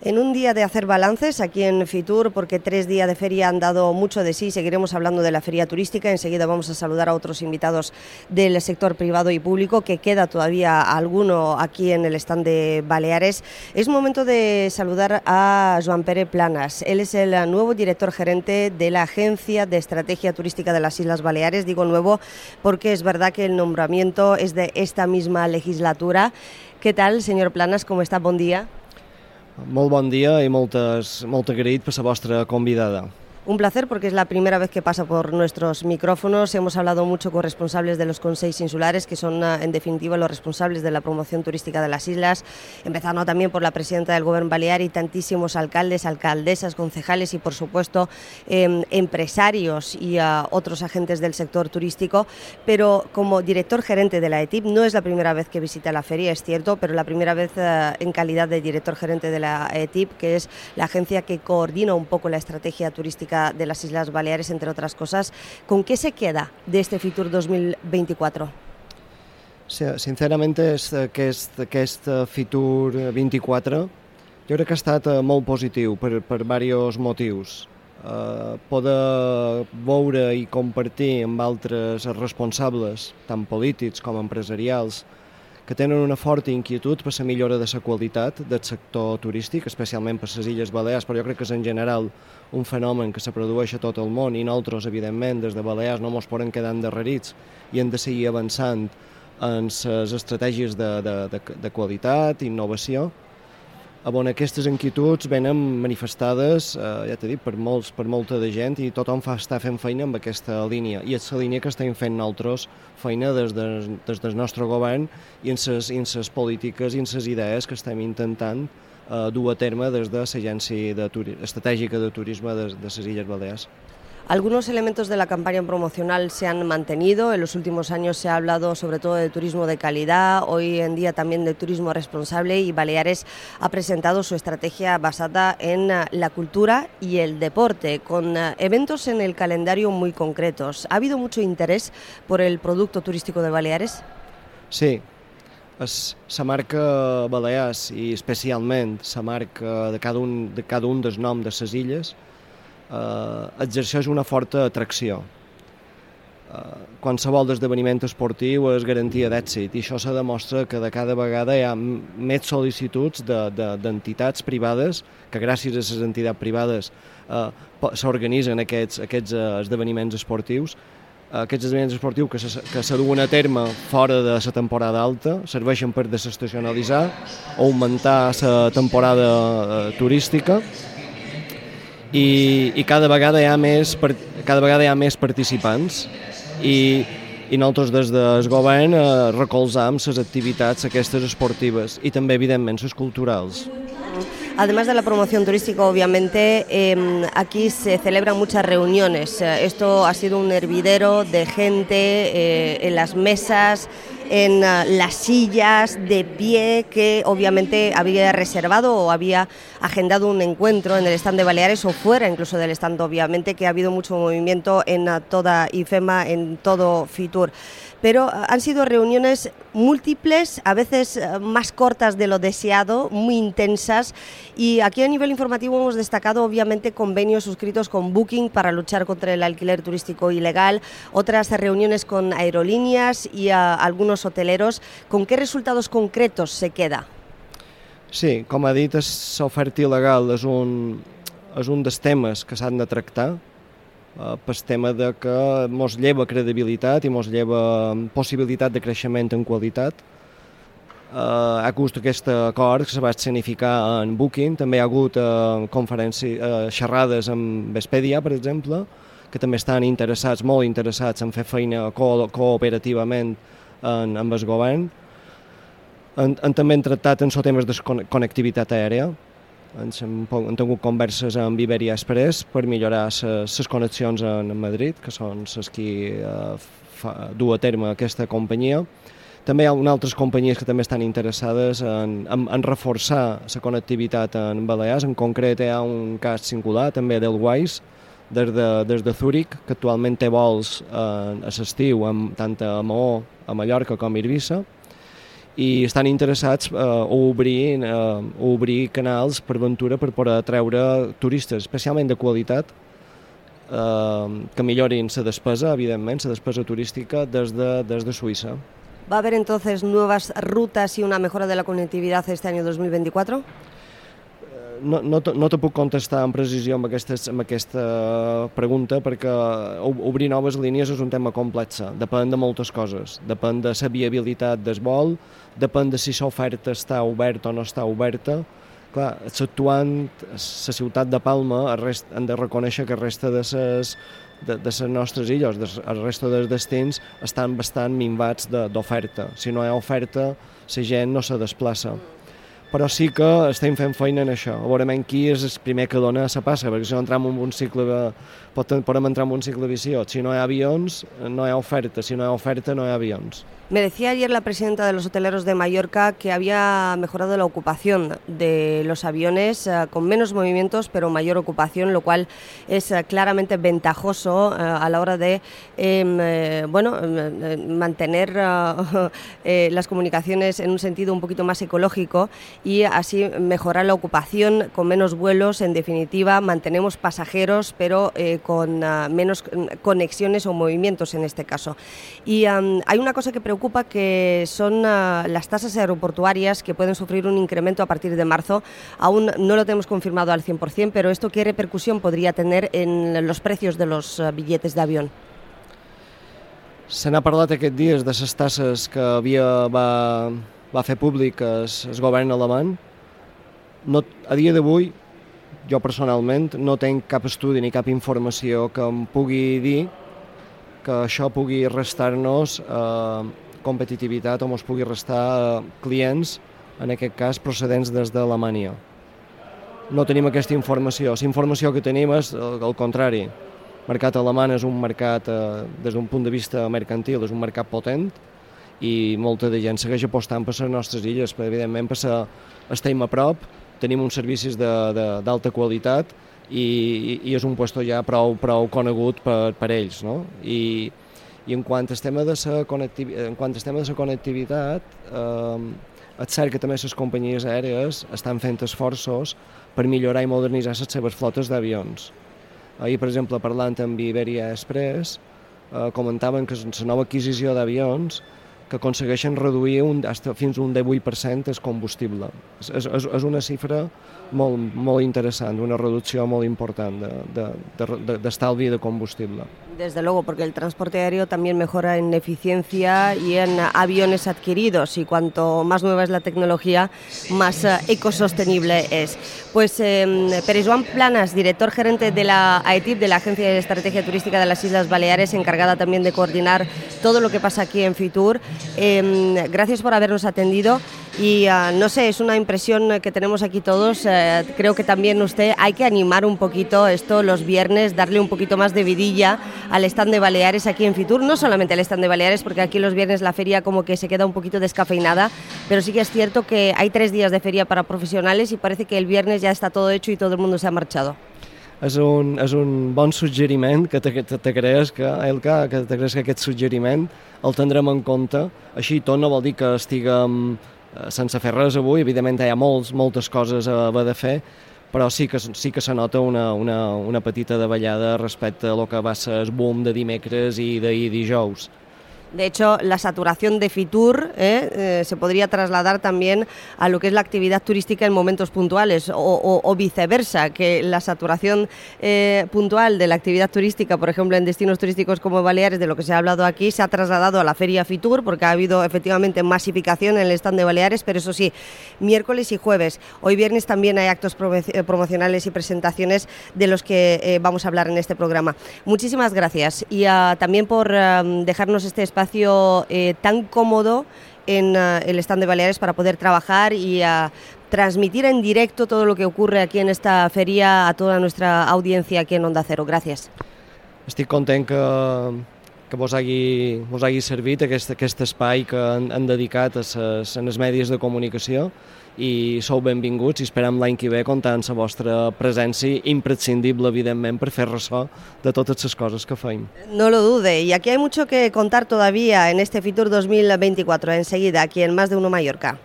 En un día de hacer balances aquí en Fitur, porque tres días de feria han dado mucho de sí, seguiremos hablando de la feria turística. Enseguida vamos a saludar a otros invitados del sector privado y público, que queda todavía alguno aquí en el stand de Baleares. Es momento de saludar a Joan Pérez Planas. Él es el nuevo director gerente de la Agencia de Estrategia Turística de las Islas Baleares. Digo nuevo porque es verdad que el nombramiento es de esta misma legislatura. ¿Qué tal, señor Planas? ¿Cómo está? Buen día. Molt bon dia i moltes, molt agraït per la vostra convidada. Un placer porque es la primera vez que pasa por nuestros micrófonos. Hemos hablado mucho con responsables de los consejos insulares, que son ah, en definitiva los responsables de la promoción turística de las islas, empezando también por la presidenta del Gobierno Balear y tantísimos alcaldes, alcaldesas, concejales y por supuesto em, empresarios y ah, otros agentes del sector turístico. Pero como director gerente de la ETIP, no es la primera vez que visita la feria, es cierto, pero la primera vez ah, en calidad de director gerente de la ETIP, que es la agencia que coordina un poco la estrategia turística de las Islas Baleares, entre otras cosas. ¿Con qué se queda de este Fitur 2024? Sí, sincerament, és aquest, aquest Fitur 24 jo crec que ha estat eh, molt positiu per, per diversos motius. Uh, poder veure i compartir amb altres responsables, tant polítics com empresarials, que tenen una forta inquietud per la millora de la qualitat del sector turístic, especialment per les Illes Balears, però jo crec que és en general un fenomen que se produeix a tot el món i nosaltres, evidentment, des de Balears no ens podem quedar endarrerits i hem de seguir avançant en les estratègies de, de, de, de qualitat, innovació, on aquestes inquietuds venen manifestades, eh, ja t'he dit, per, molts, per molta de gent i tothom fa estar fent feina amb aquesta línia. I és la línia que estem fent nosaltres feina des, de, des del nostre govern i en les, polítiques i en les idees que estem intentant eh, dur a terme des de l'Agència de Estratègica de Turisme de, de les Illes Balears. Algunos elementos de la campaña promocional se han mantenido. En los últimos años se ha hablado sobre todo de turismo de calidad, hoy en día también de turismo responsable y Baleares ha presentado su estrategia basada en eh, la cultura y el deporte, con eh, eventos en el calendario muy concretos. ¿Ha habido mucho interés por el producto turístico de Baleares? Sí, la marca Balears i especialment la marca de cada un, de cada un dels noms de les illes eh, exerceix una forta atracció. Eh, qualsevol esdeveniment esportiu és garantia d'èxit i això se demostra que de cada vegada hi ha més sol·licituds d'entitats de, de, privades que gràcies a les entitats privades eh, s'organitzen aquests, aquests eh, esdeveniments esportius aquests esdeveniments esportius que se, que se duen a terme fora de la temporada alta serveixen per desestacionalitzar o augmentar la temporada eh, turística i, i cada vegada hi ha més cada vegada hi ha més participants i, i nosaltres des del govern eh, recolzam les activitats aquestes esportives i també evidentment les culturals. Además de la promoción turística, obviamente, eh, aquí se celebran muchas reuniones. Esto ha sido un hervidero de gente eh, en las mesas, en uh, las sillas de pie que obviamente había reservado o había agendado un encuentro en el stand de Baleares o fuera incluso del stand, obviamente, que ha habido mucho movimiento en uh, toda IFEMA, en todo FITUR. Pero uh, han sido reuniones múltiples, a veces más cortas de lo deseado, muy intensas y aquí a nivel informativo hemos destacado obviamente convenios suscritos con Booking para luchar contra el alquiler turístico ilegal, otras reuniones con aerolíneas y algunos los hoteleros, ¿con qué resultados concretos se queda? Sí, com ha dit, l'oferta il·legal és un, és un dels temes que s'han de tractar, eh, pel tema de que mos lleva credibilitat i mos lleva possibilitat de creixement en qualitat. Eh, ha hagut aquest acord que se va escenificar en Booking, també hi ha hagut eh, conferències, eh, xerrades amb Vespedia, per exemple, que també estan interessats, molt interessats en fer feina co cooperativament en, amb el govern. En, en també hem tractat en temes de connectivitat aèria. Ens hem, hem tingut converses amb Iberia Express per millorar les connexions en Madrid, que són les que eh, fa, du a terme aquesta companyia. També hi ha altres companyies que també estan interessades en, en, en reforçar la connectivitat en Balears. En concret hi ha un cas singular, també del Wise, des de, des de Zúrich, que actualment té vols eh, a l'estiu, tant a Maó, a Mallorca com a Eivissa, i estan interessats eh, a, obrir, eh, a obrir canals per Ventura per poder atreure turistes, especialment de qualitat, eh, que millorin la despesa, evidentment, la despesa turística des de, des de Suïssa. ¿Va a haber entonces nuevas rutas y una mejora de la conectividad este año 2024? No, no, no te puc contestar amb precisió amb, aquestes, amb aquesta pregunta perquè obrir noves línies és un tema complex, depèn de moltes coses, depèn de la viabilitat del vol, depèn de si l'oferta està oberta o no està oberta. Clar, exceptuant la ciutat de Palma, rest, hem de reconèixer que resta de les de, de les nostres illes, de, el resta dels destins, estan bastant minvats d'oferta. Si no hi ha oferta, la gent no se desplaça. Mm però sí que estem fent feina en això. A veure qui és el primer que dona la passa, perquè si no entrem en un cicle de... podem entrar en un cicle viciós. Si no hi ha avions, no hi ha oferta. Si no hi ha oferta, no hi ha avions. Me decía ayer la presidenta de los hoteleros de Mallorca que había mejorado la ocupación de los aviones eh, con menos movimientos pero mayor ocupación, lo cual es eh, claramente ventajoso eh, a la hora de em, bueno, em, mantener las comunicaciones en un sentido un poquito más ecológico y así mejorar la ocupación con menos vuelos. En definitiva, mantenemos pasajeros pero con menos conexiones o movimientos en este caso. Y hay una cosa que preocupa que son uh, las tasas aeroportuarias que pueden sufrir un incremento a partir de marzo. Aún no lo tenemos confirmado al 100%, pero ¿esto qué repercusión podría tener en los precios de los uh, billetes de avión? Se n'ha parlat aquests dies de les tasses que havia, va, va fer públiques el govern alemany. No, a dia d'avui, jo personalment, no tenc cap estudi ni cap informació que em pugui dir que això pugui restar-nos eh, competitivitat o ens pugui restar clients, en aquest cas procedents des d'Alemanya. No tenim aquesta informació. La informació que tenim és el contrari. El mercat alemany és un mercat, eh, des d'un punt de vista mercantil, és un mercat potent i molta de gent segueix apostant per les nostres illes, perquè evidentment per estem a prop, tenim uns servicis d'alta qualitat i, i, és un puesto ja prou, prou conegut per, per ells. No? I, i en quant al tema de la connectivitat, en quant al tema de la connectivitat, eh, és cert que també les companyies aèries estan fent esforços per millorar i modernitzar les seves flotes d'avions. Ahir, per exemple, parlant amb Iberia Express, eh, comentaven que la nova adquisició d'avions que aconsegueixen reduir un, fins un 18% el combustible. És, és, és una xifra molt, molt interessant, una reducció molt important d'estalvi de, de, de, de combustible. Desde luego, porque el transporte aéreo también mejora en eficiencia y en aviones adquiridos y cuanto más nueva es la tecnología, más uh, ecosostenible es. Pues eh, Pérez Juan Planas, director gerente de la AETIP, de la Agencia de Estrategia Turística de las Islas Baleares, encargada también de coordinar todo lo que pasa aquí en Fitur. Eh, gracias por habernos atendido y uh, no sé, es una impresión que tenemos aquí todos. Uh, creo que también usted hay que animar un poquito esto los viernes, darle un poquito más de vidilla al stand de Baleares aquí en Fitur, no solamente al stand de Baleares, porque aquí los viernes la feria como que se queda un poquito descafeinada, pero sí que es cierto que hay tres días de feria para profesionales y parece que el viernes ya está todo hecho y todo el mundo se ha marchado. És un, és un bon suggeriment que t'agraeix que, el que, que t'agraeix que aquest suggeriment el tindrem en compte. Així tot no vol dir que estiguem eh, sense fer res avui, evidentment hi ha molts, moltes coses a haver de fer, però sí que, sí que se nota una, una, una petita davallada respecte a lo que va ser el boom de dimecres i d'ahir dijous. De hecho, la saturación de Fitur ¿eh? Eh, se podría trasladar también a lo que es la actividad turística en momentos puntuales o, viceversa, que la saturación eh, puntual de la actividad turística, por ejemplo, en destinos turísticos como Baleares, de lo que se ha hablado aquí, se ha trasladado a la feria Fitur porque ha habido efectivamente masificación en el stand de Baleares, pero eso sí, miércoles y jueves. Hoy viernes también hay actos promocionales y presentaciones de los que vamos a hablar en este programa. Muchísimas gracias y ah, también por dejarnos este espacio espacio eh, tan cómodo en uh, el stand de Baleares para poder trabajar y uh, transmitir en directo todo lo que ocurre aquí en esta feria a toda nuestra audiencia aquí en Onda Cero. Gracias. Estic content que, que vos hagi, vos hagi servit aquest, aquest espai que han, han dedicat a les, les mèdies de comunicació i sou benvinguts i esperem l'any que ve comptar amb la vostra presència imprescindible, evidentment, per fer ressò de totes les coses que feim. No lo dude, y aquí hay mucho que contar todavía en este Fitur 2024, enseguida, aquí en Más de Uno Mallorca.